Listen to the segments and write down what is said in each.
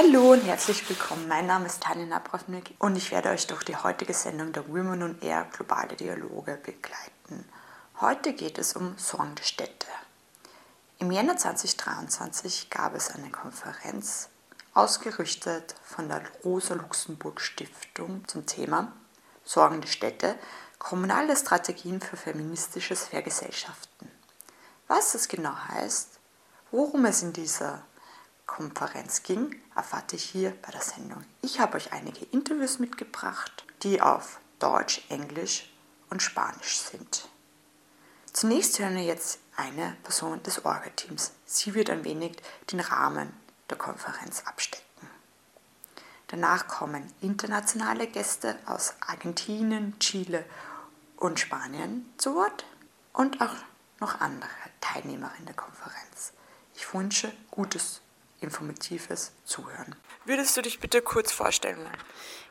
Hallo und herzlich willkommen. Mein Name ist Tanja Nabrovnik und ich werde euch durch die heutige Sendung der Women on Air Globale Dialoge begleiten. Heute geht es um sorgende Städte. Im Jänner 2023 gab es eine Konferenz, ausgerichtet von der Rosa-Luxemburg-Stiftung zum Thema Sorgende Städte, kommunale Strategien für feministisches Vergesellschaften. Was das genau heißt, worum es in dieser Konferenz ging, erfahrt ihr hier bei der Sendung. Ich habe euch einige Interviews mitgebracht, die auf Deutsch, Englisch und Spanisch sind. Zunächst hören wir jetzt eine Person des Orga-Teams. Sie wird ein wenig den Rahmen der Konferenz abstecken. Danach kommen internationale Gäste aus Argentinien, Chile und Spanien zu Wort und auch noch andere Teilnehmerinnen der Konferenz. Ich wünsche gutes informatives Zuhören. Würdest du dich bitte kurz vorstellen?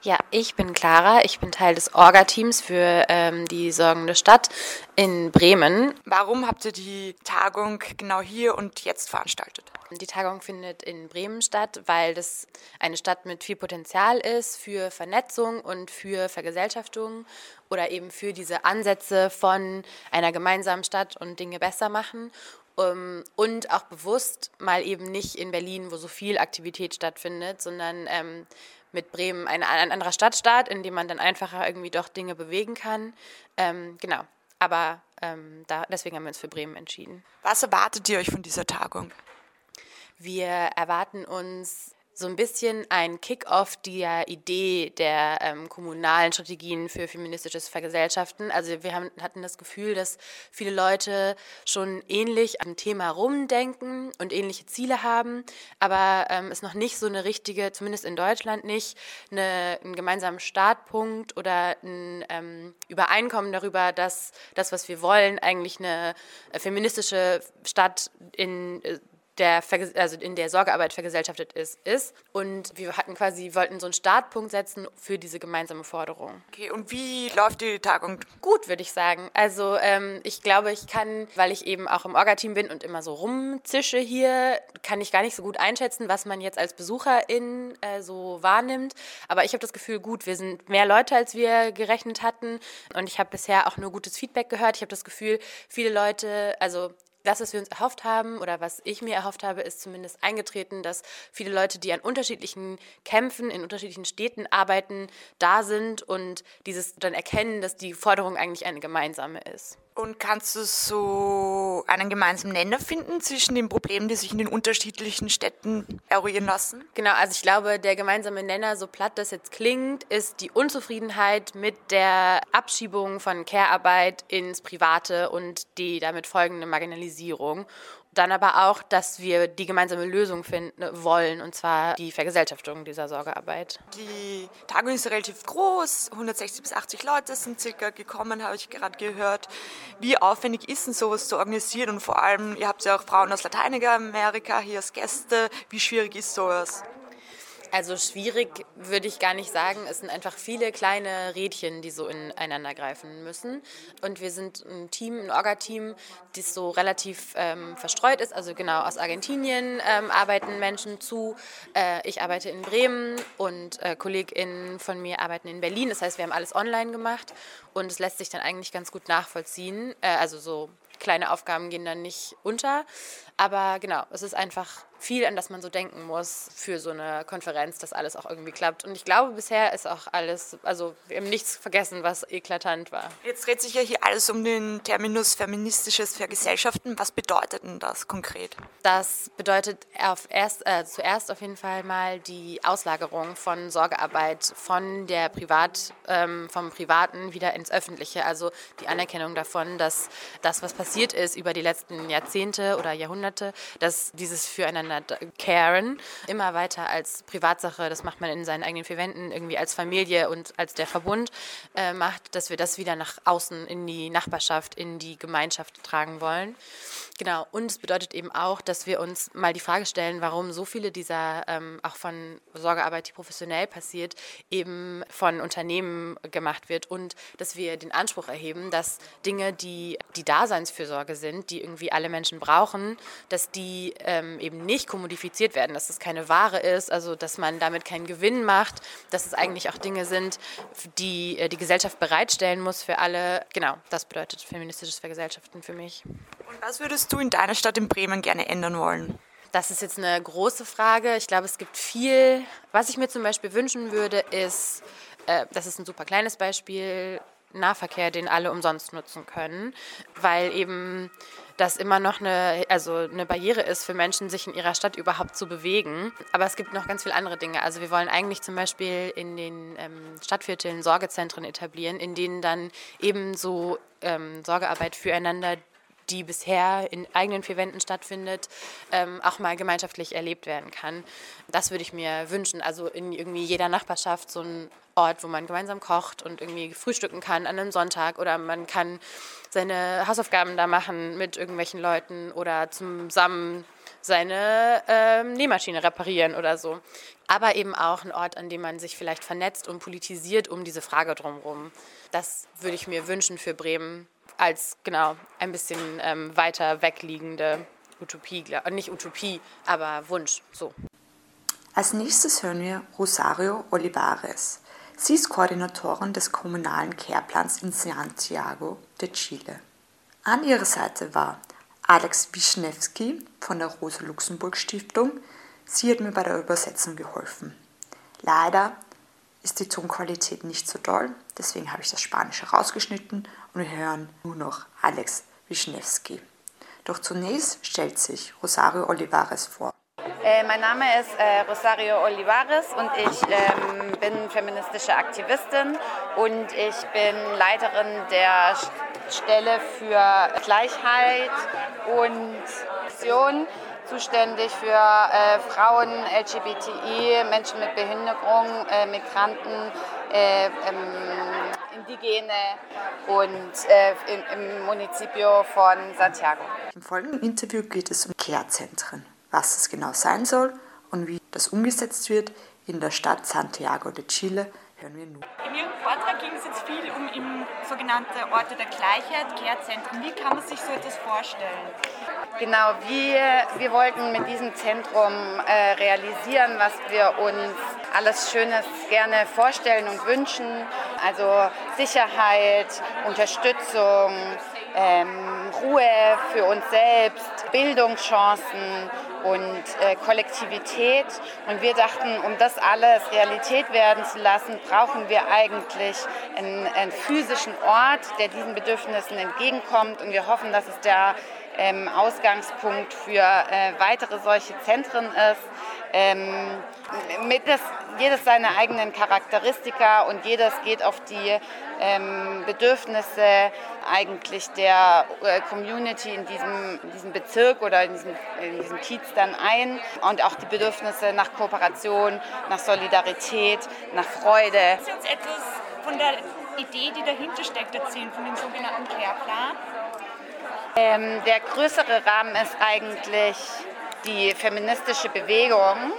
Ja, ich bin Clara. Ich bin Teil des Orga-Teams für ähm, die Sorgende Stadt in Bremen. Warum habt ihr die Tagung genau hier und jetzt veranstaltet? Die Tagung findet in Bremen statt, weil das eine Stadt mit viel Potenzial ist für Vernetzung und für Vergesellschaftung oder eben für diese Ansätze von einer gemeinsamen Stadt und Dinge besser machen. Um, und auch bewusst mal eben nicht in Berlin, wo so viel Aktivität stattfindet, sondern ähm, mit Bremen ein, ein anderer Stadtstaat, in dem man dann einfacher irgendwie doch Dinge bewegen kann. Ähm, genau, aber ähm, da, deswegen haben wir uns für Bremen entschieden. Was erwartet ihr euch von dieser Tagung? Wir erwarten uns so ein bisschen ein Kick-off der Idee der ähm, kommunalen Strategien für feministisches Vergesellschaften. Also wir haben, hatten das Gefühl, dass viele Leute schon ähnlich am Thema rumdenken und ähnliche Ziele haben, aber ähm, es noch nicht so eine richtige, zumindest in Deutschland nicht, eine, einen gemeinsamen Startpunkt oder ein ähm, Übereinkommen darüber, dass das, was wir wollen, eigentlich eine äh, feministische Stadt in äh, der, also in der Sorgearbeit vergesellschaftet ist, ist. Und wir hatten quasi, wollten so einen Startpunkt setzen für diese gemeinsame Forderung. Okay, und wie läuft die Tagung? Gut, würde ich sagen. Also ähm, ich glaube, ich kann, weil ich eben auch im Orga-Team bin und immer so rumzische hier, kann ich gar nicht so gut einschätzen, was man jetzt als Besucherin äh, so wahrnimmt. Aber ich habe das Gefühl, gut, wir sind mehr Leute, als wir gerechnet hatten. Und ich habe bisher auch nur gutes Feedback gehört. Ich habe das Gefühl, viele Leute, also das, was wir uns erhofft haben oder was ich mir erhofft habe, ist zumindest eingetreten, dass viele Leute, die an unterschiedlichen Kämpfen in unterschiedlichen Städten arbeiten, da sind und dieses dann erkennen, dass die Forderung eigentlich eine gemeinsame ist. Und kannst du so einen gemeinsamen Nenner finden zwischen den Problemen, die sich in den unterschiedlichen Städten eruieren lassen? Genau, also ich glaube, der gemeinsame Nenner, so platt das jetzt klingt, ist die Unzufriedenheit mit der Abschiebung von Care-Arbeit ins Private und die damit folgende Marginalisierung dann aber auch, dass wir die gemeinsame Lösung finden wollen, und zwar die Vergesellschaftung dieser Sorgearbeit. Die Tagung ist relativ groß, 160 bis 80 Leute sind circa gekommen, habe ich gerade gehört. Wie aufwendig ist denn sowas zu organisieren? Und vor allem, ihr habt ja auch Frauen aus Lateinamerika hier als Gäste. Wie schwierig ist sowas? Also schwierig würde ich gar nicht sagen. Es sind einfach viele kleine Rädchen, die so ineinander greifen müssen. Und wir sind ein Team, ein Orga-Team, das so relativ ähm, verstreut ist. Also genau aus Argentinien ähm, arbeiten Menschen zu. Äh, ich arbeite in Bremen und äh, KollegInnen von mir arbeiten in Berlin. Das heißt, wir haben alles online gemacht und es lässt sich dann eigentlich ganz gut nachvollziehen. Äh, also so kleine Aufgaben gehen dann nicht unter. Aber genau, es ist einfach viel, an das man so denken muss für so eine Konferenz, dass alles auch irgendwie klappt. Und ich glaube, bisher ist auch alles, also wir haben nichts vergessen, was eklatant war. Jetzt dreht sich ja hier alles um den Terminus feministisches Vergesellschaften. Was bedeutet denn das konkret? Das bedeutet auf erst, äh, zuerst auf jeden Fall mal die Auslagerung von Sorgearbeit von der Privat, ähm, vom Privaten wieder ins Öffentliche. Also die Anerkennung davon, dass das, was passiert ist über die letzten Jahrzehnte oder Jahrhunderte, dass dieses Füreinander füreinander caren, immer weiter als Privatsache, das macht man in seinen eigenen vier Wänden, irgendwie als Familie und als der Verbund äh, macht, dass wir das wieder nach außen in die Nachbarschaft, in die Gemeinschaft tragen wollen. Genau, und es bedeutet eben auch, dass wir uns mal die Frage stellen, warum so viele dieser, ähm, auch von Sorgearbeit, die professionell passiert, eben von Unternehmen gemacht wird und dass wir den Anspruch erheben, dass Dinge, die die Daseinsfürsorge sind, die irgendwie alle Menschen brauchen, dass die ähm, eben nicht kommodifiziert werden, dass es keine Ware ist, also dass man damit keinen Gewinn macht, dass es eigentlich auch Dinge sind, die äh, die Gesellschaft bereitstellen muss für alle. Genau, das bedeutet feministisches Vergesellschaften für mich. Und was würdest du in deiner Stadt in Bremen gerne ändern wollen? Das ist jetzt eine große Frage. Ich glaube, es gibt viel. Was ich mir zum Beispiel wünschen würde, ist, äh, das ist ein super kleines Beispiel, Nahverkehr, den alle umsonst nutzen können, weil eben das immer noch eine, also eine Barriere ist für Menschen, sich in ihrer Stadt überhaupt zu bewegen. Aber es gibt noch ganz viele andere Dinge. Also wir wollen eigentlich zum Beispiel in den ähm, Stadtvierteln Sorgezentren etablieren, in denen dann eben so ähm, Sorgearbeit füreinander die bisher in eigenen vier Wänden stattfindet, ähm, auch mal gemeinschaftlich erlebt werden kann. Das würde ich mir wünschen. Also in irgendwie jeder Nachbarschaft so ein Ort, wo man gemeinsam kocht und irgendwie frühstücken kann an einem Sonntag oder man kann seine Hausaufgaben da machen mit irgendwelchen Leuten oder zusammen seine ähm, Nähmaschine reparieren oder so. Aber eben auch ein Ort, an dem man sich vielleicht vernetzt und politisiert um diese Frage drumherum. Das würde ich mir wünschen für Bremen als genau ein bisschen ähm, weiter wegliegende Utopie, nicht Utopie, aber Wunsch. So. Als nächstes hören wir Rosario Olivares. Sie ist Koordinatorin des kommunalen Care-Plans in Santiago de Chile. An ihrer Seite war Alex Wischnewski von der Rosa-Luxemburg-Stiftung. Sie hat mir bei der Übersetzung geholfen. Leider ist die Tonqualität nicht so toll, deswegen habe ich das Spanische rausgeschnitten und hören nur noch Alex Wischnewski. Doch zunächst stellt sich Rosario Olivares vor. Äh, mein Name ist äh, Rosario Olivares und ich ähm, bin feministische Aktivistin und ich bin Leiterin der Stelle für Gleichheit und Vision zuständig für äh, Frauen, LGBTI, Menschen mit Behinderung, äh, Migranten, äh, ähm, Indigene und äh, im, im Municipio von Santiago. Im folgenden Interview geht es um Care-Zentren, was es genau sein soll und wie das umgesetzt wird in der Stadt Santiago de Chile hören wir nun. In Ihrem Vortrag ging es jetzt viel um im sogenannte Orte der Gleichheit, Care-Zentren. Wie kann man sich so etwas vorstellen? Genau, wir, wir wollten mit diesem Zentrum äh, realisieren, was wir uns alles Schönes gerne vorstellen und wünschen. Also Sicherheit, Unterstützung, ähm, Ruhe für uns selbst, Bildungschancen und äh, Kollektivität. Und wir dachten, um das alles Realität werden zu lassen, brauchen wir eigentlich einen, einen physischen Ort, der diesen Bedürfnissen entgegenkommt. Und wir hoffen, dass es der ähm, Ausgangspunkt für äh, weitere solche Zentren ist. Ähm, mit das, jedes seine eigenen Charakteristika und jedes geht auf die ähm, Bedürfnisse eigentlich der äh, Community in diesem, in diesem Bezirk oder in diesem, in diesem Kiez dann ein und auch die Bedürfnisse nach Kooperation, nach Solidarität, nach Freude. Ist jetzt etwas von der Idee, die dahinter steckt, erzählen, von dem sogenannten Care-Plan? Ähm, der größere Rahmen ist eigentlich die feministische Bewegung,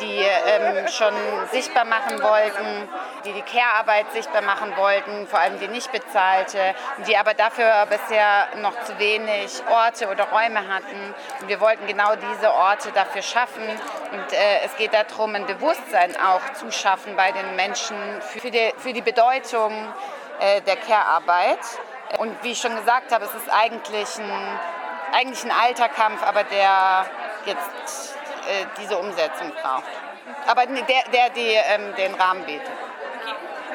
die ähm, schon sichtbar machen wollten, die die Care-Arbeit sichtbar machen wollten, vor allem die nicht bezahlte, die aber dafür bisher noch zu wenig Orte oder Räume hatten. Und wir wollten genau diese Orte dafür schaffen. Und äh, es geht darum, ein Bewusstsein auch zu schaffen bei den Menschen für die, für die Bedeutung äh, der Care-Arbeit. Und wie ich schon gesagt habe, es ist eigentlich ein, eigentlich ein alter Kampf, aber der jetzt äh, diese Umsetzung braucht. Aber der, der die, ähm, den Rahmen bietet.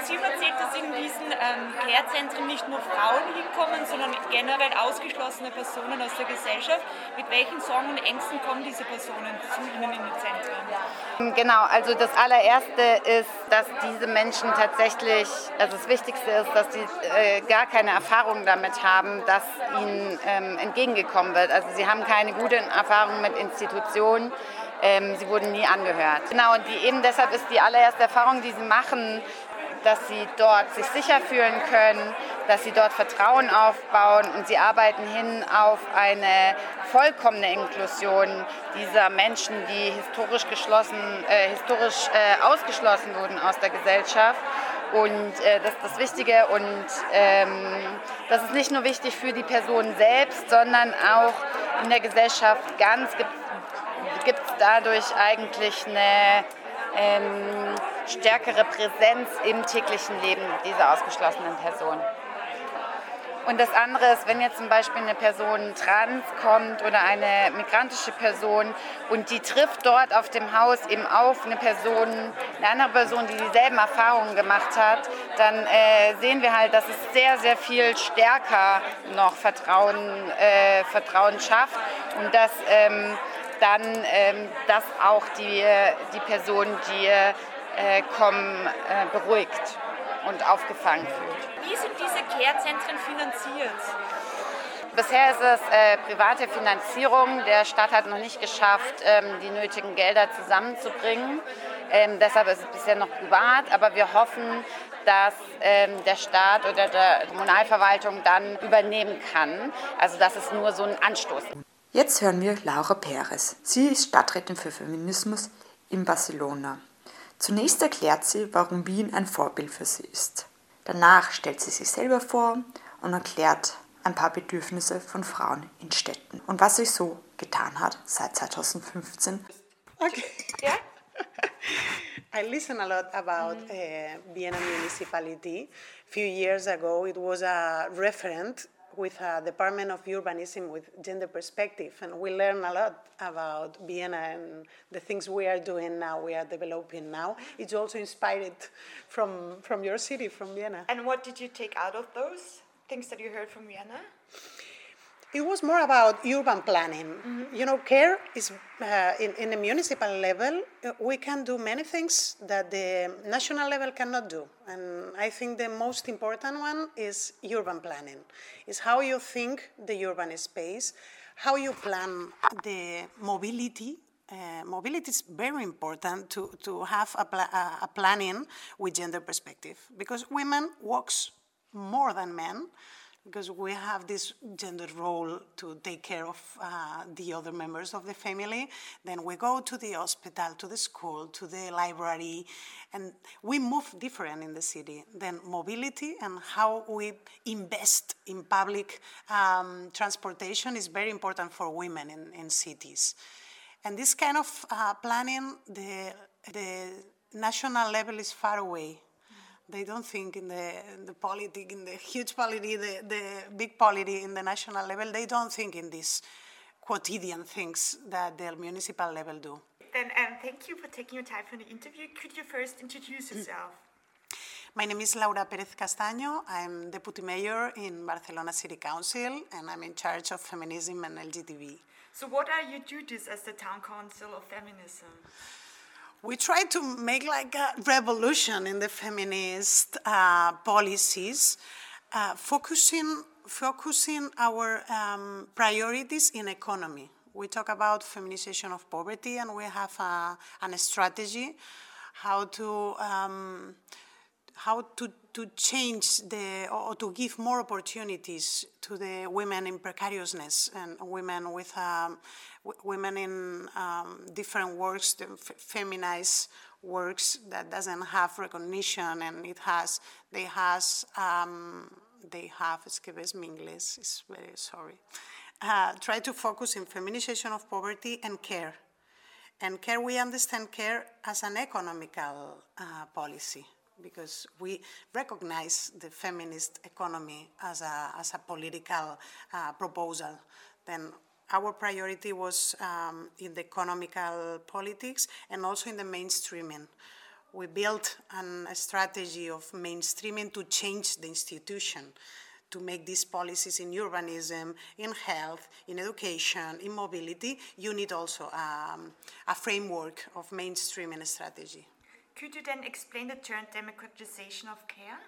Sie erzählt, dass in diesen ähm, Care-Zentren nicht nur Frauen hinkommen, sondern generell ausgeschlossene Personen aus der Gesellschaft. Mit welchen Sorgen und Ängsten kommen diese Personen zu Ihnen in die Zentren? Genau, also das allererste ist, dass diese Menschen tatsächlich, also das Wichtigste ist, dass sie äh, gar keine Erfahrung damit haben, dass ihnen ähm, entgegengekommen wird. Also sie haben keine guten Erfahrungen mit Institutionen. Ähm, sie wurden nie angehört. Genau, und die, eben deshalb ist die allererste Erfahrung, die sie machen, dass sie dort sich sicher fühlen können, dass sie dort Vertrauen aufbauen und sie arbeiten hin auf eine vollkommene Inklusion dieser Menschen, die historisch, geschlossen, äh, historisch äh, ausgeschlossen wurden aus der Gesellschaft. Und äh, das ist das Wichtige und ähm, das ist nicht nur wichtig für die Person selbst, sondern auch in der Gesellschaft ganz gibt es dadurch eigentlich eine ähm, stärkere Präsenz im täglichen Leben dieser ausgeschlossenen Person. Und das andere ist, wenn jetzt zum Beispiel eine Person trans kommt oder eine migrantische Person und die trifft dort auf dem Haus eben auf eine Person, eine andere Person, die dieselben Erfahrungen gemacht hat, dann äh, sehen wir halt, dass es sehr, sehr viel stärker noch Vertrauen, äh, Vertrauen schafft und dass ähm, dann ähm, dass auch die, die Person, die äh, kommen, äh, beruhigt und aufgefangen fühlt. Wie sind diese Care-Zentren finanziert? Bisher ist es äh, private Finanzierung. Der Staat hat noch nicht geschafft, ähm, die nötigen Gelder zusammenzubringen. Ähm, deshalb ist es bisher noch privat, aber wir hoffen, dass ähm, der Staat oder der Kommunalverwaltung dann übernehmen kann. Also das ist nur so ein Anstoß. Jetzt hören wir Laura Perez. Sie ist Stadträtin für Feminismus in Barcelona. Zunächst erklärt sie, warum Wien ein Vorbild für sie ist. Danach stellt sie sich selber vor und erklärt ein paar Bedürfnisse von Frauen in Städten und was sich so getan hat seit 2015. Okay. Yeah. I listen a lot about uh, Vienna municipality. A few years ago, it was a referent with a Department of Urbanism with gender perspective, and we learn a lot about Vienna and the things we are doing now, we are developing now. It's also inspired from, from your city, from Vienna. And what did you take out of those things that you heard from Vienna? It was more about urban planning. Mm-hmm. You know, care is uh, in, in the municipal level, uh, we can do many things that the national level cannot do. And I think the most important one is urban planning. Is how you think the urban space, how you plan the mobility uh, mobility is very important to, to have a, pla- a, planning with gender perspective because women walks more than men because we have this gender role to take care of uh, the other members of the family. Then we go to the hospital, to the school, to the library, and we move different in the city. Then mobility and how we invest in public um, transportation is very important for women in, in cities. And this kind of uh, planning, the, the national level is far away they don't think in the, in the politic, in the huge polity, the, the big polity in the national level, they don't think in these quotidian things that the municipal level do. Then um, thank you for taking your time for the interview. Could you first introduce yourself? My name is Laura Pérez Castaño. I'm deputy mayor in Barcelona City Council, and I'm in charge of feminism and LGTB. So, what are your duties as the town council of feminism? We try to make like a revolution in the feminist uh, policies, uh, focusing focusing our um, priorities in economy. We talk about feminization of poverty, and we have a, a strategy how to um, how to, to change the or to give more opportunities to the women in precariousness and women with um, women in um, different works, feminized works that doesn't have recognition and it has they has um, they have excuse me English is very sorry. Uh, try to focus in feminization of poverty and care. And care, we understand care as an economical uh, policy because we recognize the feminist economy as a, as a political uh, proposal. Then our priority was um, in the economical politics and also in the mainstreaming. we built an, a strategy of mainstreaming to change the institution, to make these policies in urbanism, in health, in education, in mobility. You need also um, a framework of mainstreaming strategy. Could you then explain the term democratization of care?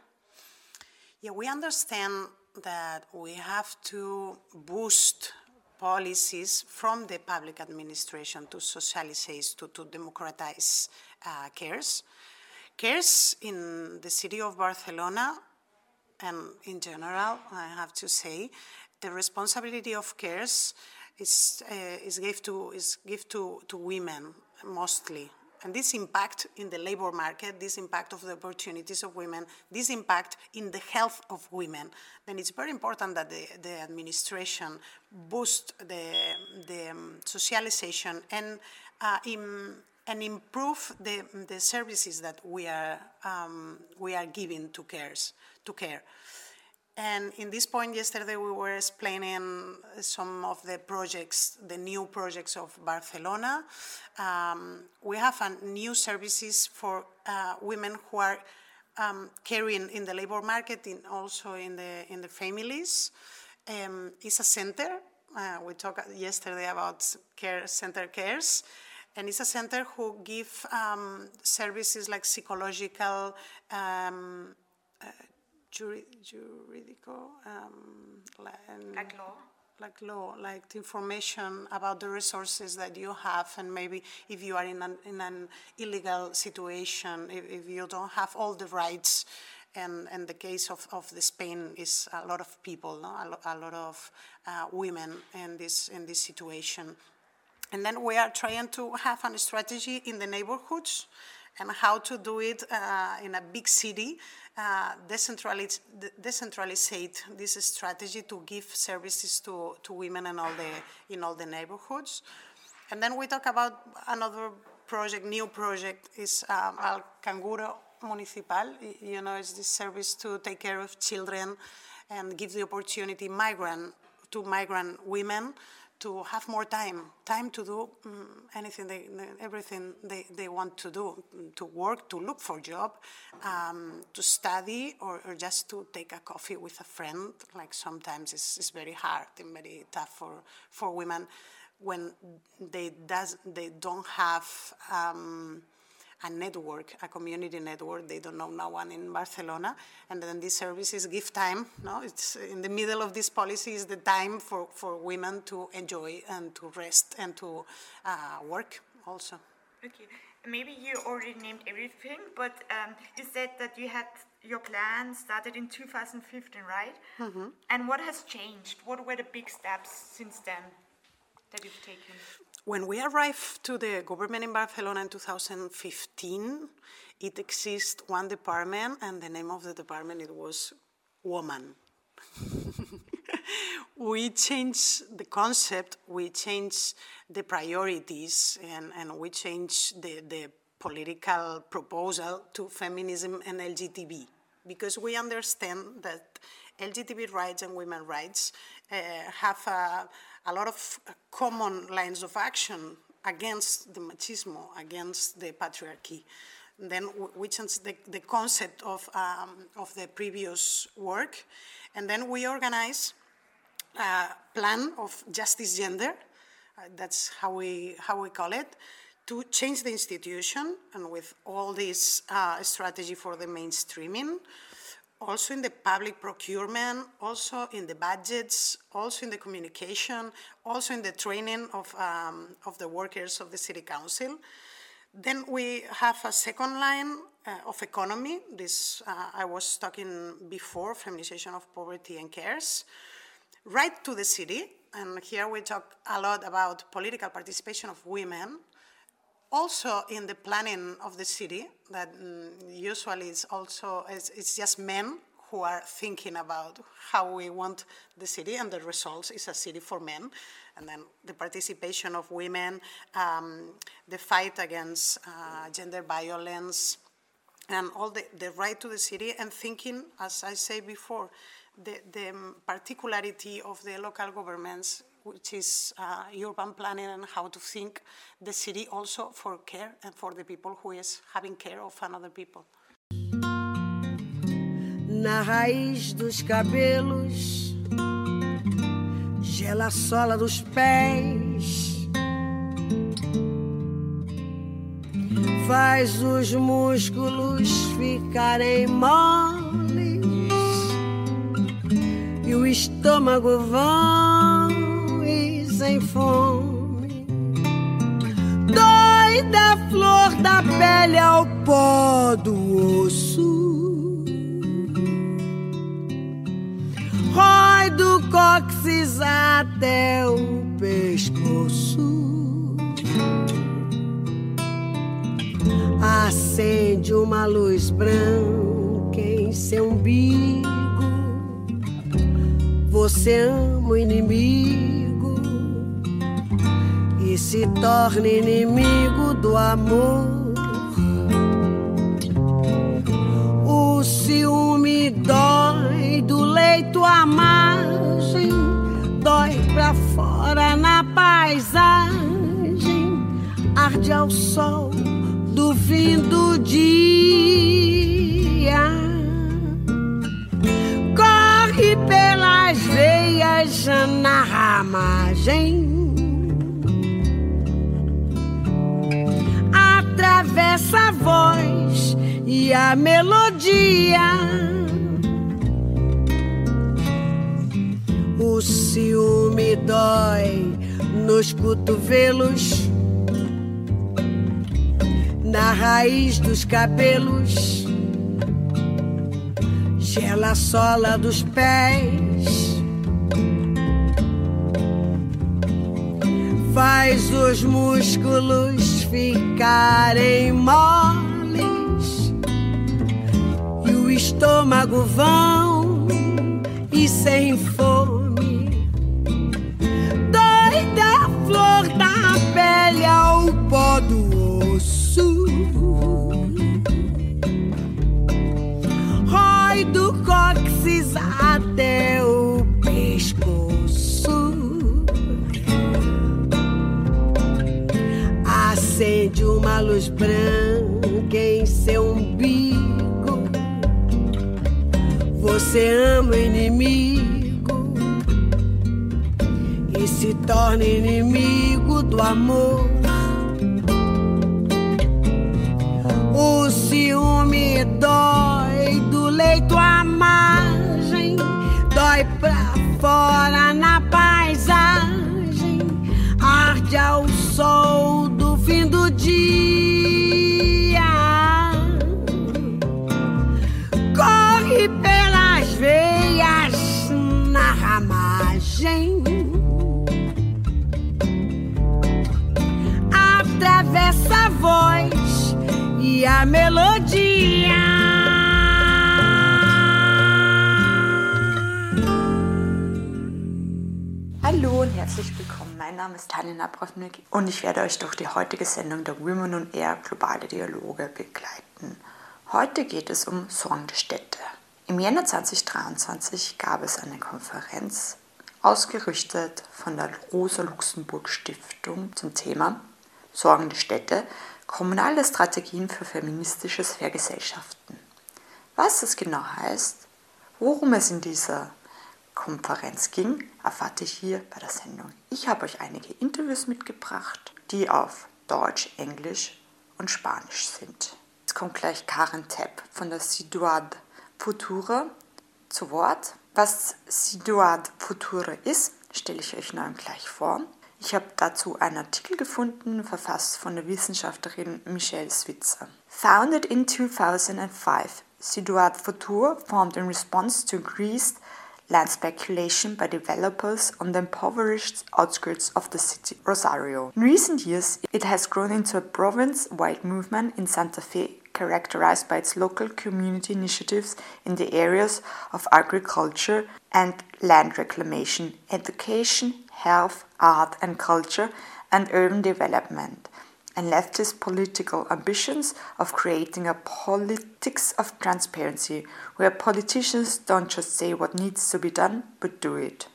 Yeah, we understand that we have to boost policies from the public administration to socialize, to, to democratize uh, cares. Cares in the city of Barcelona and in general, I have to say, the responsibility of cares is, uh, is given to, is to, to women mostly and this impact in the labor market, this impact of the opportunities of women, this impact in the health of women, then it's very important that the, the administration boost the, the um, socialization and, uh, in, and improve the, the services that we are, um, we are giving to, cares, to care. And in this point, yesterday we were explaining some of the projects, the new projects of Barcelona. Um, we have a new services for uh, women who are um, caring in the labor market, and also in the in the families. Um, it's a center. Uh, we talked yesterday about care center cares, and it's a center who give um, services like psychological. Um, uh, juri, juridical, um, like law, like law, like the information about the resources that you have, and maybe if you are in an, in an illegal situation, if, if you don't have all the rights. And, and the case of, of the Spain is a lot of people, no? a, lo, a lot of uh, women in this in this situation. And then we are trying to have a strategy in the neighborhoods and how to do it uh, in a big city, uh, decentralize, this strategy to give services to, to women in all, the, in all the neighborhoods. And then we talk about another project, new project, is um, Al Canguro Municipal. You know, it's this service to take care of children and give the opportunity migrant to migrant women to have more time, time to do um, anything, they, everything they, they want to do, to work, to look for a job, um, to study, or, or, just to take a coffee with a friend. Like sometimes it's, it's very hard and very tough for, for women when they, does, they don't have um, a network, a community network. They don't know no one in Barcelona. And then these services give time. No, it's in the middle of this policy is the time for, for women to enjoy and to rest and to uh, work also. Okay. Maybe you already named everything, but um, you said that you had your plan started in 2015, right? Mm-hmm. And what has changed? What were the big steps since then that you've taken? When we arrived to the government in Barcelona in 2015, it exists one department, and the name of the department it was woman. we changed the concept, we changed the priorities, and, and we changed the, the political proposal to feminism and LGTB because we understand that LGBT rights and women's rights uh, have a, a lot of common lines of action against the machismo, against the patriarchy. then we changed the, the concept of, um, of the previous work, and then we organize a plan of justice gender, uh, that's how we, how we call it, to change the institution, and with all this uh, strategy for the mainstreaming, also in the public procurement, also in the budgets, also in the communication, also in the training of, um, of the workers of the city council. Then we have a second line uh, of economy. This uh, I was talking before, feminization of poverty and cares. Right to the city, and here we talk a lot about political participation of women, also in the planning of the city, that mm, usually is also it's, it's, just men who are thinking about how we want the city, and the results is a city for men. And then the participation of women, um, the fight against uh, gender violence, and all the, the right to the city, and thinking, as I say before, the, the particularity of the local governments which is uh, urban planning and how to think the city also for care and for the people who is having care of another people. Na raiz dos cabelos, gela a sola dos pés. Faz os músculos ficarem moles e o estômago e sem fome. Dói da flor da pele ao pó do osso. Rói do cóccix até o pescoço. Acende uma luz branca em seu umbigo. Você ama o inimigo se torna inimigo do amor. O ciúme dói do leito à margem, dói pra fora na paisagem, arde ao sol do fim do dia. Corre pelas veias na ramagem. Atravessa a voz e a melodia. O ciúme dói nos cotovelos na raiz dos cabelos, gela a sola dos pés, faz os músculos ficarem moles e o estômago vão e sem fome. Dói da flor da pele ao pó do uma luz branca em seu umbigo. Você ama o inimigo e se torna inimigo do amor. O ciúme dói do leito à margem, dói pra fora na paisagem, arde ao sol voz e a melodia. Hallo und herzlich willkommen. Mein Name ist Tanja Nabrownik und ich werde euch durch die heutige Sendung der Women on Air Globale Dialoge begleiten. Heute geht es um sorgende Städte. Im Jänner 2023 gab es eine Konferenz, ausgerichtet von der Rosa-Luxemburg-Stiftung zum Thema Sorgende Städte, kommunale Strategien für feministisches Vergesellschaften. Was das genau heißt, worum es in dieser Konferenz ging, erfahrt ihr hier bei der Sendung. Ich habe euch einige Interviews mitgebracht, die auf Deutsch, Englisch und Spanisch sind. Jetzt kommt gleich Karen Tepp von der Ciudad Futura zu Wort. Was Ciudad Futura ist, stelle ich euch nun gleich vor. Ich habe dazu einen Artikel gefunden, verfasst von der Wissenschaftlerin Michelle Switzer. Founded in 2005, Ciudad Futura formed in response to increased land speculation by developers on the impoverished outskirts of the city, Rosario. In recent years, it has grown into a province wide movement in Santa Fe characterized by its local community initiatives in the areas of agriculture and land reclamation, education, health, art and culture, and urban development and leftist political ambitions of creating a politics of transparency where politicians don't just say what needs to be done but do it.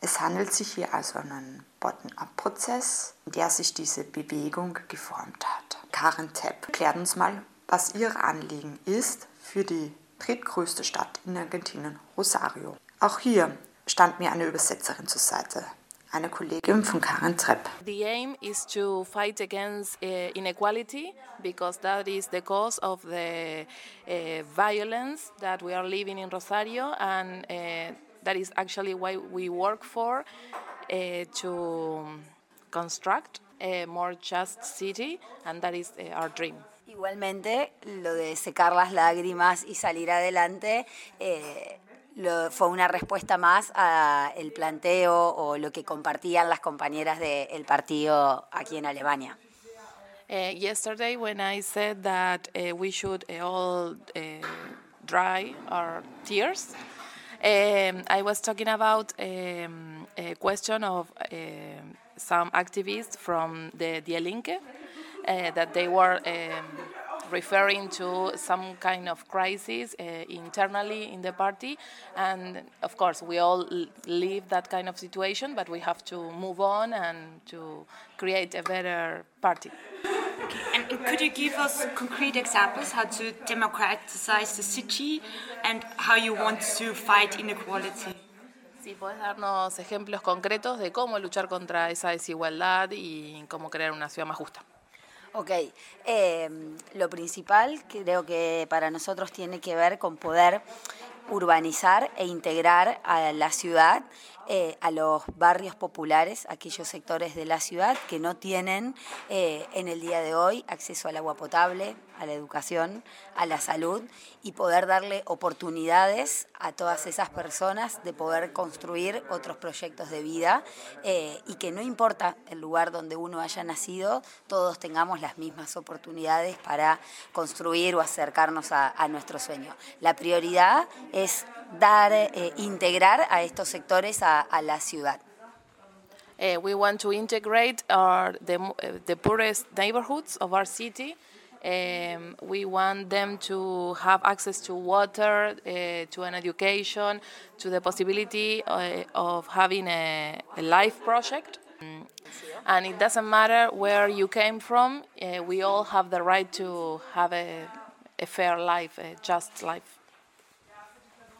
Es handelt sich hier also um einen Bottom-up-Prozess, in der sich diese Bewegung geformt hat. Karen Tepp klärt uns mal, was ihr Anliegen ist für die drittgrößte Stadt in Argentinien, Rosario. Auch hier stand mir eine Übersetzerin zur Seite. Eine Kollegin von Karen Trepp. The aim is to fight against uh, inequality because that is the cause of the uh, violence that we are living in Rosario and uh, that is actually why we work for to construct a more just city and that is our dream. Igualmente, lo de secar las lágrimas y salir adelante eh, lo, fue una respuesta más al planteo o lo que compartían las compañeras del partido aquí en Alemania. Uh, yesterday, when I said that uh, we should uh, all dry our tears, um, I was talking about um, a question of some activists from the Die Linke that they were. Um, referring to some kind of crisis uh, internally in the party. And of course, we all live that kind of situation, but we have to move on and to create a better party. Okay. And could you give us concrete examples how to democratize the city and how you want to fight inequality? Sí, puedes darnos ejemplos concretos de cómo luchar contra esa desigualdad y cómo crear una ciudad más justa. Ok, eh, lo principal creo que para nosotros tiene que ver con poder urbanizar e integrar a la ciudad eh, a los barrios populares, aquellos sectores de la ciudad que no tienen eh, en el día de hoy acceso al agua potable, a la educación, a la salud y poder darle oportunidades a todas esas personas de poder construir otros proyectos de vida eh, y que no importa el lugar donde uno haya nacido, todos tengamos las mismas oportunidades para construir o acercarnos a, a nuestro sueño. La prioridad es dar, eh, integrar a estos sectores a, a la ciudad. Uh, we want to integrate our, the, uh, the poorest neighborhoods of our city. Um, we want them to have access to water, uh, to an education, to the possibility of having a, a life project. And it doesn't matter where you came from, we all have the right to have a, a fair life, a just life.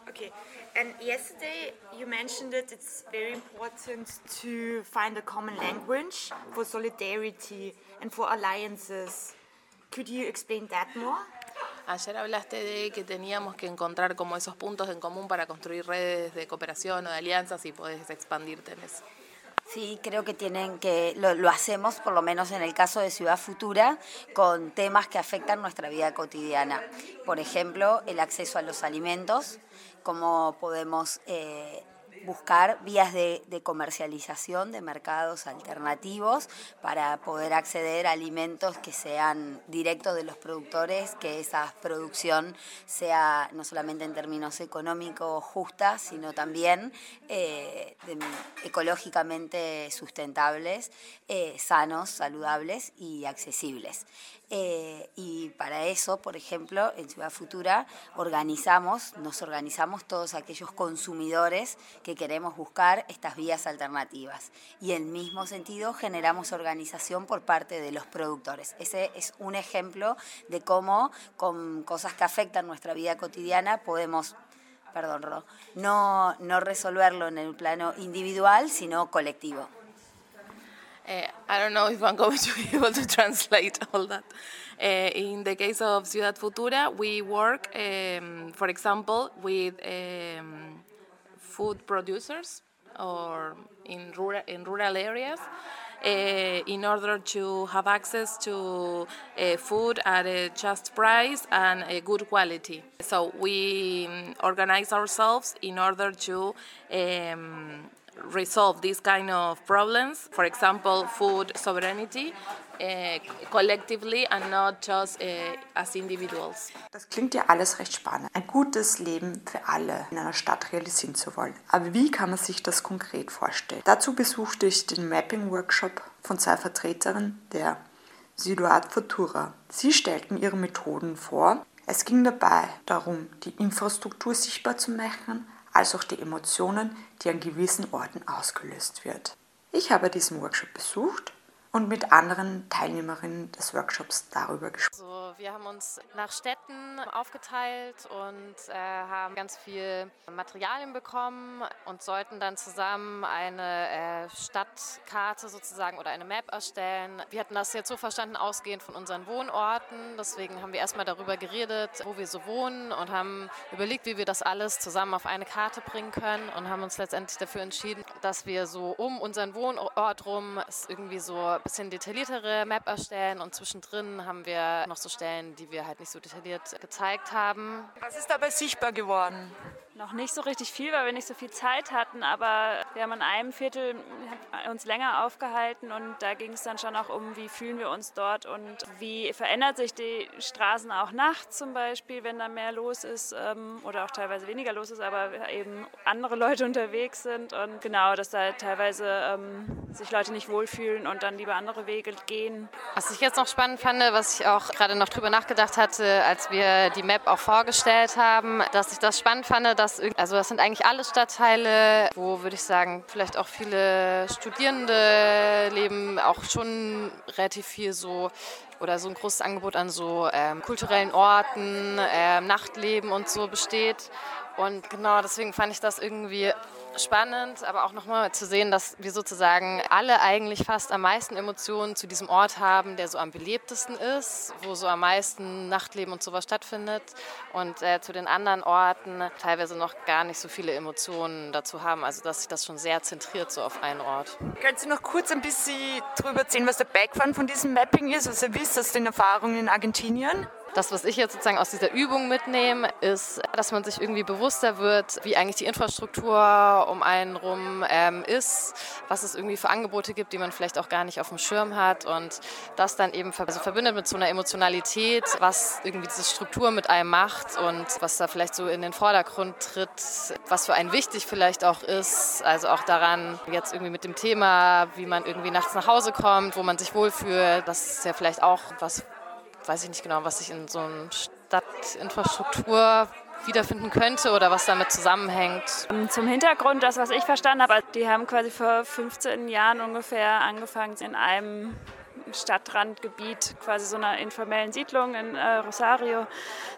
Okay. And yesterday you mentioned that it's very important to find a common language for solidarity and for alliances. Could you explain that more? Ayer hablaste de que teníamos que encontrar como esos puntos en común para construir redes de cooperación o de alianzas y podés expandirte en eso. Sí, creo que tienen que, lo, lo, hacemos por lo menos en el caso de Ciudad Futura, con temas que afectan nuestra vida cotidiana. Por ejemplo, el acceso a los alimentos, cómo podemos eh, buscar vías de, comercialización de mercados alternativos para poder acceder a alimentos que sean directos de los productores, que esa producción sea no solamente en términos económicos justa, sino también eh, ecológicamente sustentables, eh, sanos, saludables y accesibles. Eh, y para eso, por ejemplo, en Ciudad Futura organizamos, nos organizamos todos aquellos consumidores que queremos buscar estas vías alternativas. Y en el mismo sentido generamos organización por parte de los productores. Ese es un ejemplo de cómo con cosas que afectan nuestra vida cotidiana podemos perdón, no, no resolverlo en el plano individual, sino colectivo. Uh, I don't know if I'm going to be able to translate all that. Uh, in the case of Ciudad Futura, we work, um, for example, with um, food producers or in rural, in rural areas. Uh, in order to have access to food at a just price and a good quality. So we um, organize ourselves in order to resolve these kind of problems. For example, food sovereignty. Uh, collectively and not just uh, as individuals. Das klingt ja alles recht spannend. Ein gutes Leben für alle in einer Stadt realisieren zu wollen. Aber wie kann man sich das konkret vorstellen? Dazu besuchte ich den Mapping-Workshop von zwei Vertreterinnen der Ciudad Futura. Sie stellten ihre Methoden vor. Es ging dabei darum, die Infrastruktur sichtbar zu machen, als auch die Emotionen, die an gewissen Orten ausgelöst wird. Ich habe diesen Workshop besucht und mit anderen Teilnehmerinnen des Workshops darüber gesprochen. Also wir haben uns nach Städten aufgeteilt und äh, haben ganz viel Materialien bekommen und sollten dann zusammen eine äh, Stadtkarte sozusagen oder eine Map erstellen. Wir hatten das jetzt so verstanden, ausgehend von unseren Wohnorten. Deswegen haben wir erstmal darüber geredet, wo wir so wohnen und haben überlegt, wie wir das alles zusammen auf eine Karte bringen können und haben uns letztendlich dafür entschieden, dass wir so um unseren Wohnort rum es irgendwie so bisschen detailliertere Map erstellen und zwischendrin haben wir noch so Stellen, die wir halt nicht so detailliert gezeigt haben. Was ist dabei sichtbar geworden? Noch nicht so richtig viel, weil wir nicht so viel Zeit hatten, aber wir haben in einem Viertel uns länger aufgehalten und da ging es dann schon auch um, wie fühlen wir uns dort und wie verändert sich die Straßen auch nachts zum Beispiel, wenn da mehr los ist ähm, oder auch teilweise weniger los ist, aber eben andere Leute unterwegs sind und genau, dass da teilweise ähm, sich Leute nicht wohlfühlen und dann lieber andere Wege gehen. Was ich jetzt noch spannend fand, was ich auch gerade noch drüber nachgedacht hatte, als wir die Map auch vorgestellt haben, dass ich das spannend fand, dass das, also das sind eigentlich alle Stadtteile, wo würde ich sagen, vielleicht auch viele Studierende leben, auch schon relativ viel so oder so ein großes Angebot an so ähm, kulturellen Orten, ähm, Nachtleben und so besteht. Und genau deswegen fand ich das irgendwie spannend, aber auch nochmal zu sehen, dass wir sozusagen alle eigentlich fast am meisten Emotionen zu diesem Ort haben, der so am belebtesten ist, wo so am meisten Nachtleben und sowas stattfindet und äh, zu den anderen Orten teilweise noch gar nicht so viele Emotionen dazu haben, also dass sich das schon sehr zentriert so auf einen Ort. Können Sie noch kurz ein bisschen darüber erzählen, was der Background von diesem Mapping ist, was ihr wisst aus den Erfahrungen in Argentinien? Das, was ich jetzt sozusagen aus dieser Übung mitnehme, ist, dass man sich irgendwie bewusster wird, wie eigentlich die Infrastruktur um einen rum ähm, ist, was es irgendwie für Angebote gibt, die man vielleicht auch gar nicht auf dem Schirm hat und das dann eben also verbindet mit so einer Emotionalität, was irgendwie diese Struktur mit einem macht und was da vielleicht so in den Vordergrund tritt, was für einen wichtig vielleicht auch ist. Also auch daran, jetzt irgendwie mit dem Thema, wie man irgendwie nachts nach Hause kommt, wo man sich wohlfühlt, das ist ja vielleicht auch was, weiß ich nicht genau, was sich in so einer Stadtinfrastruktur wiederfinden könnte oder was damit zusammenhängt. Zum Hintergrund, das, was ich verstanden habe, die haben quasi vor 15 Jahren ungefähr angefangen, in einem Stadtrandgebiet, quasi so einer informellen Siedlung in äh, Rosario,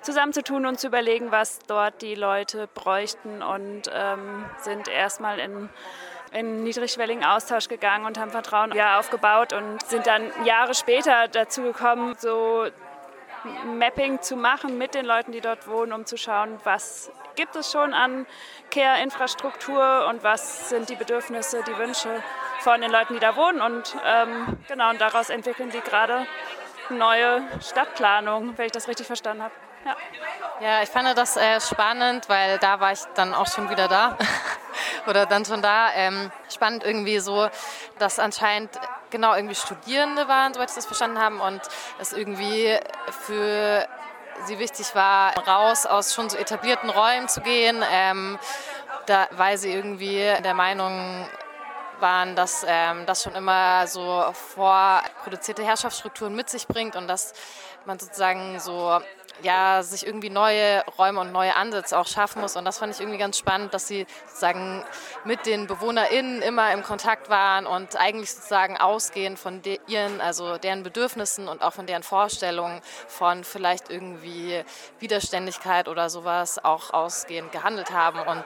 zusammenzutun und zu überlegen, was dort die Leute bräuchten und ähm, sind erstmal in in niedrigschwelligen Austausch gegangen und haben Vertrauen ja, aufgebaut und sind dann Jahre später dazu gekommen, so Mapping zu machen mit den Leuten, die dort wohnen, um zu schauen, was gibt es schon an Care-Infrastruktur und was sind die Bedürfnisse, die Wünsche von den Leuten, die da wohnen. Und ähm, genau, und daraus entwickeln die gerade neue Stadtplanung, wenn ich das richtig verstanden habe. Ja. ich fand das äh, spannend, weil da war ich dann auch schon wieder da oder dann schon da. Ähm, spannend irgendwie so, dass anscheinend genau irgendwie Studierende waren, soweit ich das verstanden habe, und es irgendwie für sie wichtig war, raus aus schon so etablierten Räumen zu gehen, ähm, da, weil sie irgendwie der Meinung waren, dass ähm, das schon immer so vorproduzierte Herrschaftsstrukturen mit sich bringt und dass man sozusagen so ja, sich irgendwie neue Räume und neue Ansätze auch schaffen muss. Und das fand ich irgendwie ganz spannend, dass sie sozusagen mit den BewohnerInnen immer im Kontakt waren und eigentlich sozusagen ausgehend von ihren, also deren Bedürfnissen und auch von deren Vorstellungen von vielleicht irgendwie Widerständigkeit oder sowas auch ausgehend gehandelt haben. Und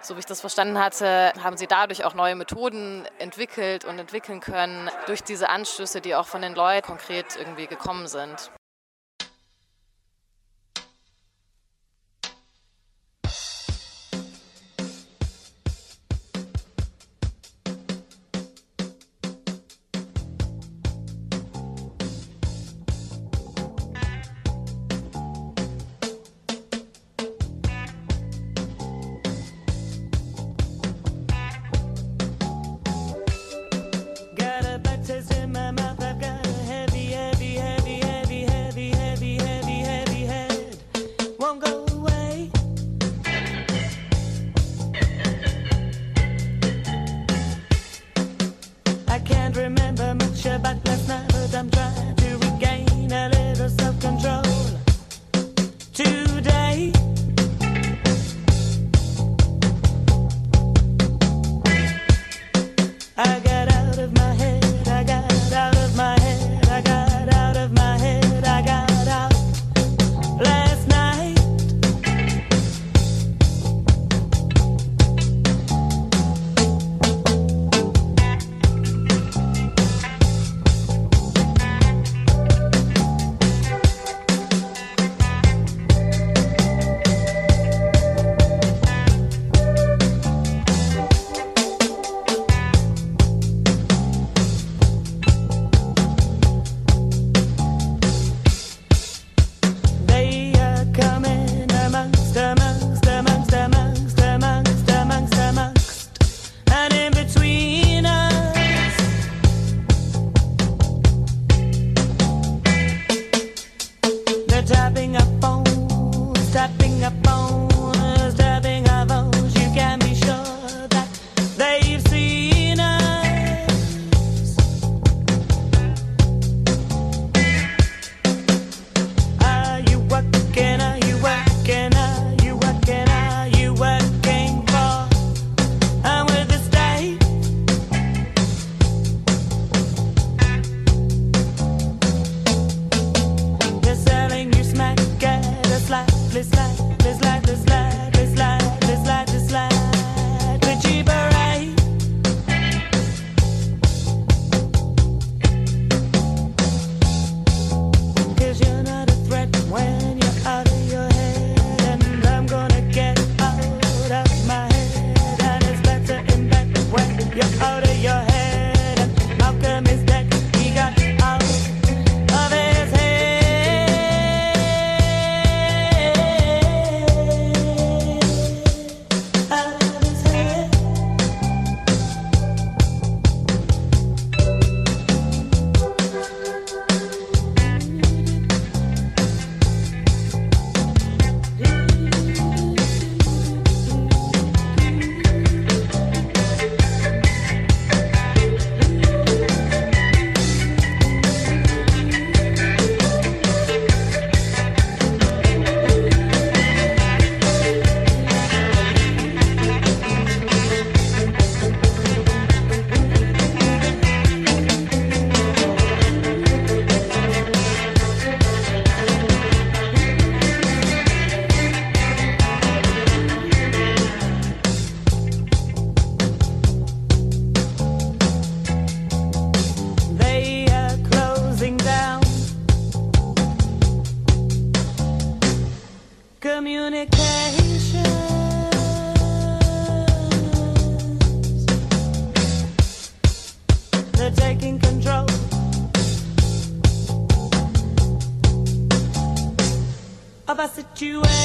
so wie ich das verstanden hatte, haben sie dadurch auch neue Methoden entwickelt und entwickeln können durch diese Anstöße, die auch von den Leuten konkret irgendwie gekommen sind.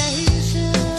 patience.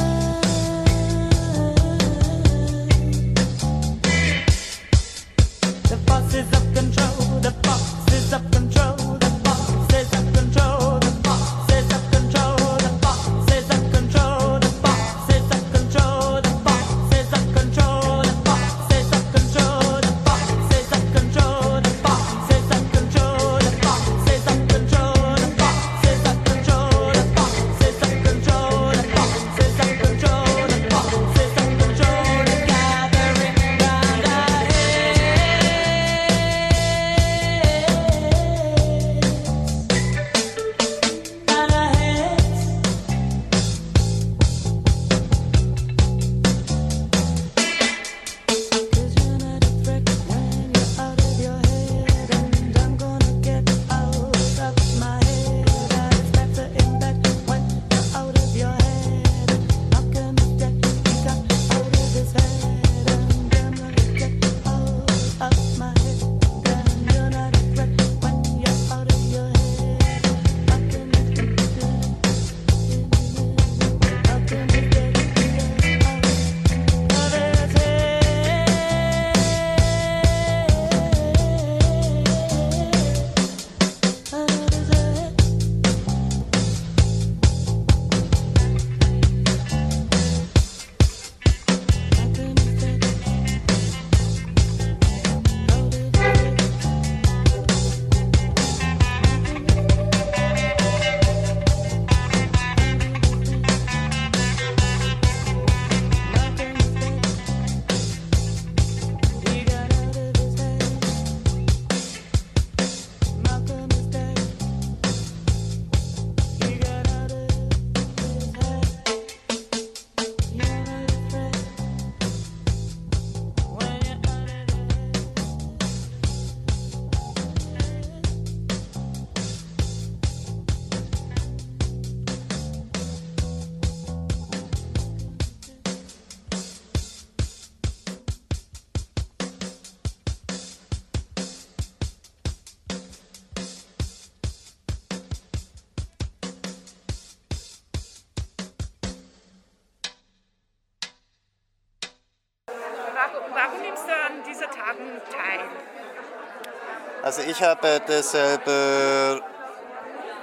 Ich habe das selber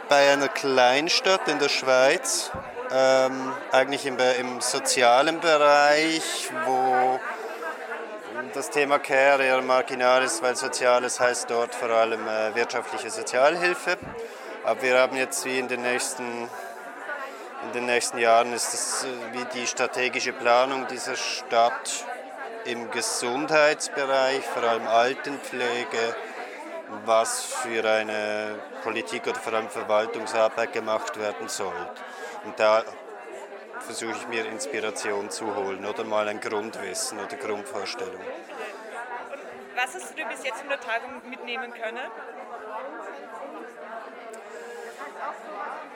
bei einer Kleinstadt in der Schweiz, ähm, eigentlich im, im sozialen Bereich, wo das Thema Care eher marginal ist, weil Soziales heißt dort vor allem äh, wirtschaftliche Sozialhilfe. Aber wir haben jetzt wie in den nächsten, in den nächsten Jahren ist es äh, wie die strategische Planung dieser Stadt im Gesundheitsbereich, vor allem Altenpflege, was für eine Politik oder vor allem Verwaltungsarbeit gemacht werden soll. Und da versuche ich mir Inspiration zu holen oder mal ein Grundwissen oder Grundvorstellung. Was hast du dir bis jetzt von der Tagung mitnehmen können?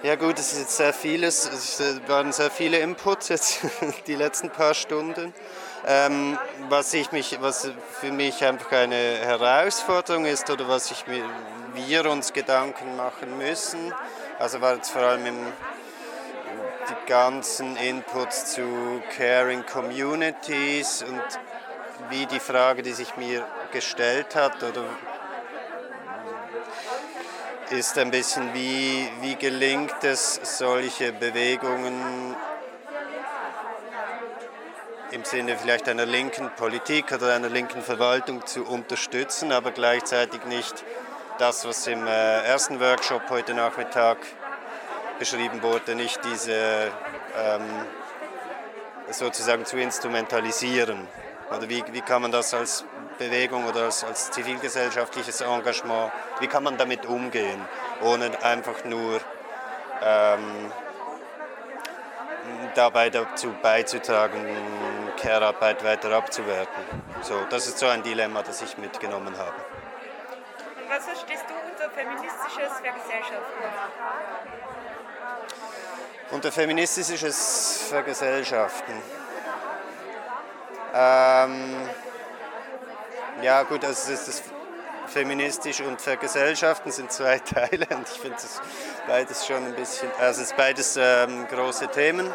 Ja gut, es ist jetzt sehr vieles, es waren sehr viele Inputs jetzt die letzten paar Stunden. Ähm, was, ich mich, was für mich einfach eine Herausforderung ist oder was ich mir, wir uns Gedanken machen müssen, also war jetzt vor allem im, die ganzen Inputs zu Caring Communities und wie die Frage, die sich mir gestellt hat oder ist ein bisschen, wie, wie gelingt es, solche Bewegungen im Sinne vielleicht einer linken Politik oder einer linken Verwaltung zu unterstützen, aber gleichzeitig nicht das, was im äh, ersten Workshop heute Nachmittag beschrieben wurde, nicht diese ähm, sozusagen zu instrumentalisieren. Oder wie, wie kann man das als Bewegung oder als, als zivilgesellschaftliches Engagement, wie kann man damit umgehen, ohne einfach nur ähm, dabei dazu beizutragen, Care-Arbeit weiter abzuwerten. So, das ist so ein Dilemma, das ich mitgenommen habe. Und was verstehst du unter feministisches Vergesellschaften? Unter feministisches Vergesellschaften. Ähm, ja gut, also das, das, feministisch und vergesellschaften sind zwei Teile und ich finde das beides schon ein bisschen, also es ist beides ähm, große Themen.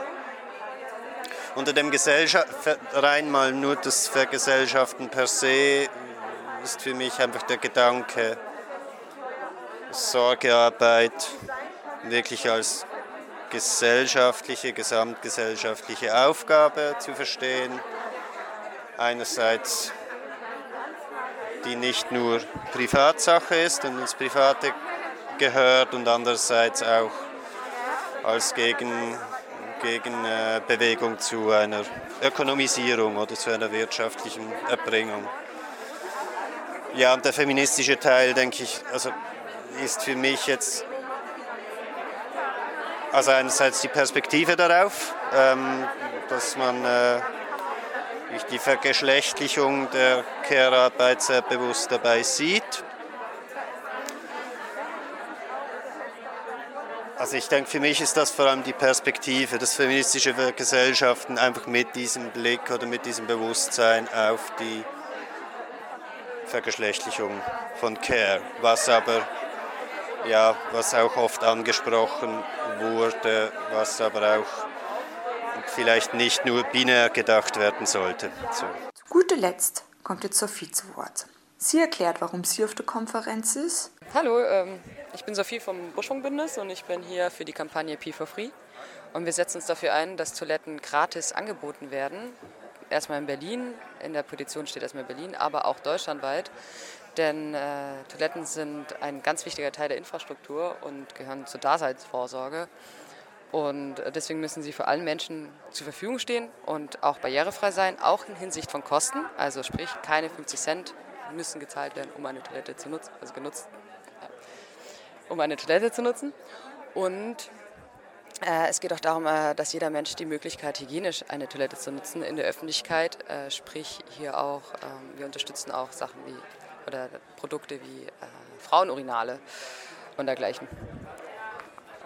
Unter dem Gesellschaft, rein mal nur das Vergesellschaften per se ist für mich einfach der Gedanke, Sorgearbeit wirklich als gesellschaftliche, gesamtgesellschaftliche Aufgabe zu verstehen. Einerseits, die nicht nur Privatsache ist und ins Private gehört und andererseits auch als Gegen, Gegenbewegung zu einer Ökonomisierung oder zu einer wirtschaftlichen Erbringung. Ja, und der feministische Teil, denke ich, also ist für mich jetzt also einerseits die Perspektive darauf, ähm, dass man äh, die Vergeschlechtlichung der Care-Arbeit sehr bewusst dabei sieht. Also ich denke, für mich ist das vor allem die Perspektive, das feministische Gesellschaften einfach mit diesem Blick oder mit diesem Bewusstsein auf die Vergeschlechtlichung von Care, was aber ja, was auch oft angesprochen wurde, was aber auch vielleicht nicht nur binär gedacht werden sollte. So. Zu guter Letzt kommt jetzt Sophie zu Wort. Sie erklärt, warum sie auf der Konferenz ist. Hallo, ähm, ich bin Sophie vom Buschfunkbündnis und ich bin hier für die Kampagne P for Free. Und wir setzen uns dafür ein, dass Toiletten gratis angeboten werden. Erstmal in Berlin, in der Petition steht erstmal Berlin, aber auch deutschlandweit denn äh, Toiletten sind ein ganz wichtiger Teil der Infrastruktur und gehören zur Daseinsvorsorge. Und deswegen müssen sie für allen Menschen zur Verfügung stehen und auch barrierefrei sein, auch in Hinsicht von Kosten. Also sprich, keine 50 Cent müssen gezahlt werden, um eine Toilette zu nutzen, also genutzt, ja, um eine Toilette zu nutzen. Und äh, es geht auch darum, äh, dass jeder Mensch die Möglichkeit, hygienisch eine Toilette zu nutzen in der Öffentlichkeit. Äh, sprich, hier auch, ähm, wir unterstützen auch Sachen wie oder Produkte wie äh, Frauenurinale und dergleichen.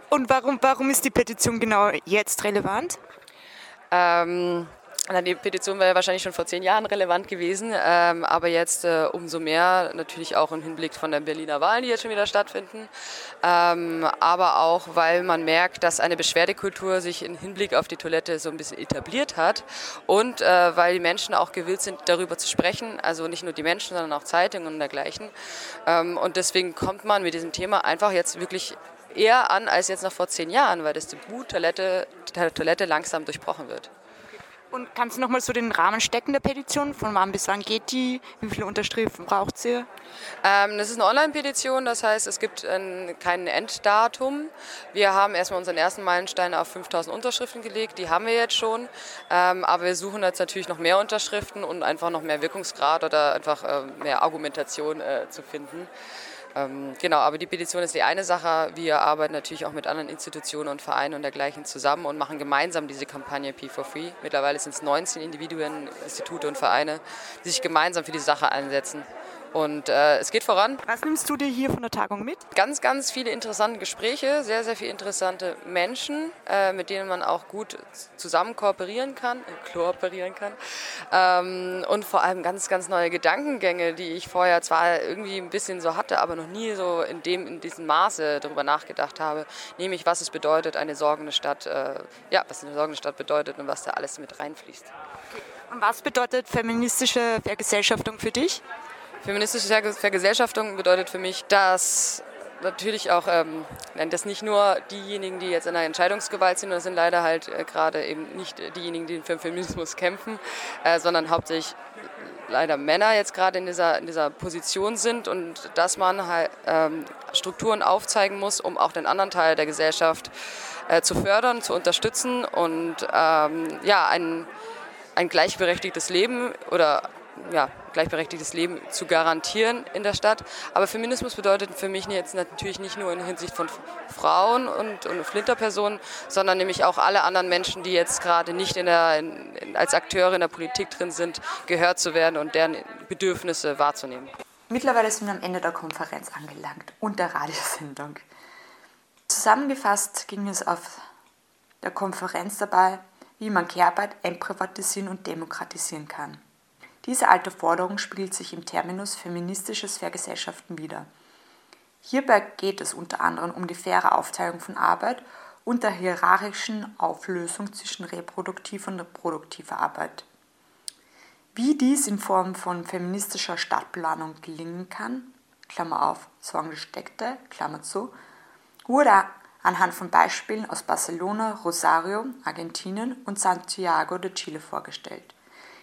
Und warum, warum ist die Petition genau jetzt relevant? Ähm, die Petition wäre wahrscheinlich schon vor zehn Jahren relevant gewesen, ähm, aber jetzt äh, umso mehr natürlich auch im Hinblick von den Berliner Wahlen, die jetzt schon wieder stattfinden, ähm, aber auch, weil man merkt, dass eine Beschwerdekultur sich im Hinblick auf die Toilette so ein bisschen etabliert hat und äh, weil die Menschen auch gewillt sind, darüber zu sprechen, also nicht nur die Menschen, sondern auch Zeitungen und dergleichen. Ähm, und deswegen kommt man mit diesem Thema einfach jetzt wirklich eher an als jetzt noch vor zehn Jahren, weil das Tabu Toilette, Toilette langsam durchbrochen wird. Und kannst du noch mal so den Rahmen stecken der Petition? Von wann bis wann geht die? Wie viele Unterschriften braucht sie? Ähm, das ist eine Online-Petition, das heißt, es gibt ein, kein Enddatum. Wir haben erstmal unseren ersten Meilenstein auf 5000 Unterschriften gelegt, die haben wir jetzt schon. Ähm, aber wir suchen jetzt natürlich noch mehr Unterschriften und einfach noch mehr Wirkungsgrad oder einfach äh, mehr Argumentation äh, zu finden. Ähm, genau, aber die Petition ist die eine Sache. Wir arbeiten natürlich auch mit anderen Institutionen und Vereinen und dergleichen zusammen und machen gemeinsam diese Kampagne P4Free. Mittlerweile sind es 19 Individuen, Institute und Vereine, die sich gemeinsam für die Sache einsetzen. Und äh, es geht voran. Was nimmst du dir hier von der Tagung mit? Ganz, ganz viele interessante Gespräche, sehr, sehr viele interessante Menschen, äh, mit denen man auch gut zusammen kooperieren kann, äh, kooperieren kann. Ähm, und vor allem ganz, ganz neue Gedankengänge, die ich vorher zwar irgendwie ein bisschen so hatte, aber noch nie so in, dem, in diesem Maße darüber nachgedacht habe. Nämlich, was es bedeutet, eine sorgende Stadt, äh, ja, was eine sorgende Stadt bedeutet und was da alles mit reinfließt. Und was bedeutet feministische Vergesellschaftung für dich? Feministische Vergesellschaftung bedeutet für mich, dass natürlich auch, ähm, dass nicht nur diejenigen, die jetzt in der Entscheidungsgewalt sind, das sind leider halt äh, gerade eben nicht diejenigen, die für den Feminismus kämpfen, äh, sondern hauptsächlich leider Männer jetzt gerade in dieser, in dieser Position sind und dass man halt ähm, Strukturen aufzeigen muss, um auch den anderen Teil der Gesellschaft äh, zu fördern, zu unterstützen und ähm, ja, ein, ein gleichberechtigtes Leben oder ja, gleichberechtigtes Leben zu garantieren in der Stadt. Aber Feminismus bedeutet für mich jetzt natürlich nicht nur in Hinsicht von Frauen und, und Flinterpersonen, sondern nämlich auch alle anderen Menschen, die jetzt gerade nicht in der, in, als Akteure in der Politik drin sind, gehört zu werden und deren Bedürfnisse wahrzunehmen. Mittlerweile sind wir am Ende der Konferenz angelangt und der Radiosendung. Zusammengefasst ging es auf der Konferenz dabei, wie man Care-Arbeit entprivatisieren und demokratisieren kann. Diese alte Forderung spiegelt sich im Terminus feministisches Vergesellschaften wider. Hierbei geht es unter anderem um die faire Aufteilung von Arbeit und der hierarchischen Auflösung zwischen reproduktiver und reproduktiver Arbeit. Wie dies in Form von feministischer Stadtplanung gelingen kann, Klammer auf, Sorgen Städte, Klammer zu, wurde anhand von Beispielen aus Barcelona, Rosario, Argentinien und Santiago de Chile vorgestellt.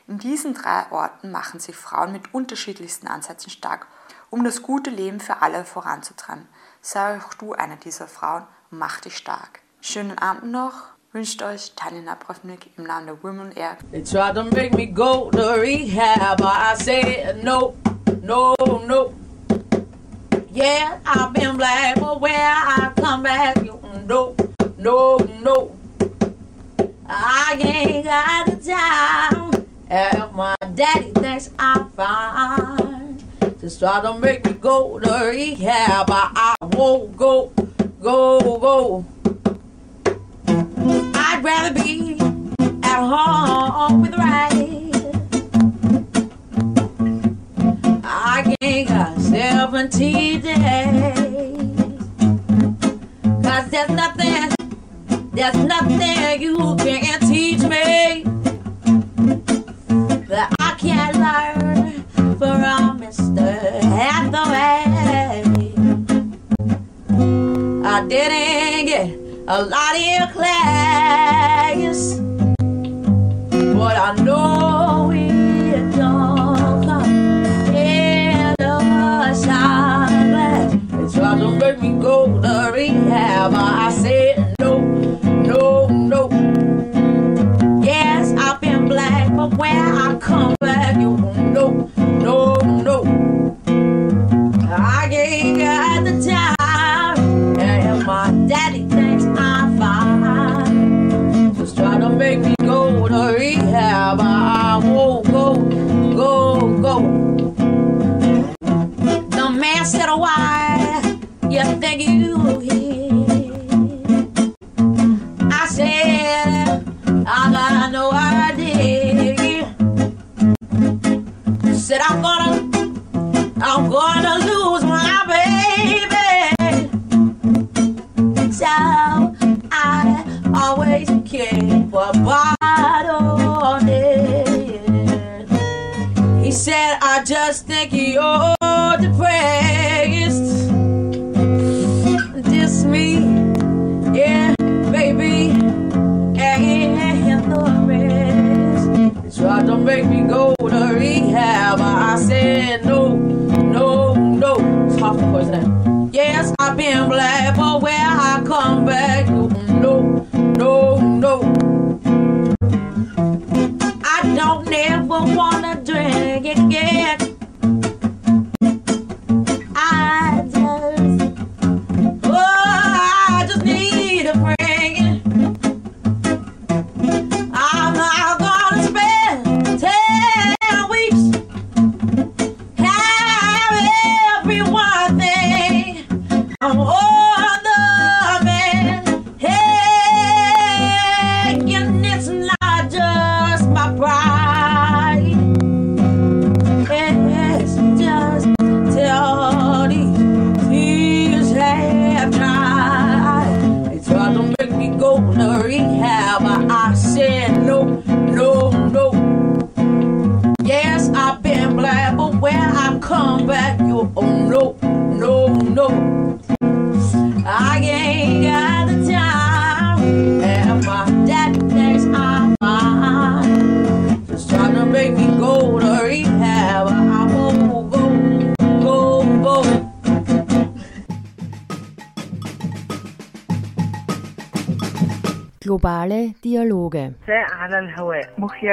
In diesen drei Orten machen sich Frauen mit unterschiedlichsten Ansätzen stark, um das gute Leben für alle voranzutreiben. Sei auch du eine dieser Frauen und mach dich stark. Schönen Abend noch, wünscht euch Tanja Napravnik im Namen der Women Air. They tried to make me go to rehab, I said no, no, no. Yeah, I've been black, but where I come back, you no, no, no. I ain't got the time, and my daddy thinks I'm fine. Just try to make me go to rehab, but I won't go, go, go. I'd rather be at home with Riley. I ain't got 17 days. Cause there's nothing, there's nothing you can teach me I can't learn from Mr. Hathaway. I didn't get a lot of your class, but I know it don't come in to make me go to rehab, I said black, but when I come back, you no, no,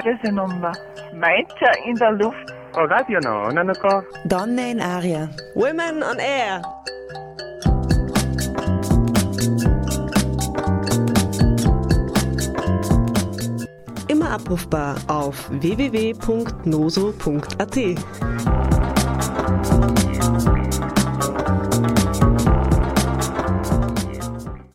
Reisenummer. Mainzer in der Luft. Radio no, non. Donne in aria. Women on air. Immer abrufbar auf www.noso.at.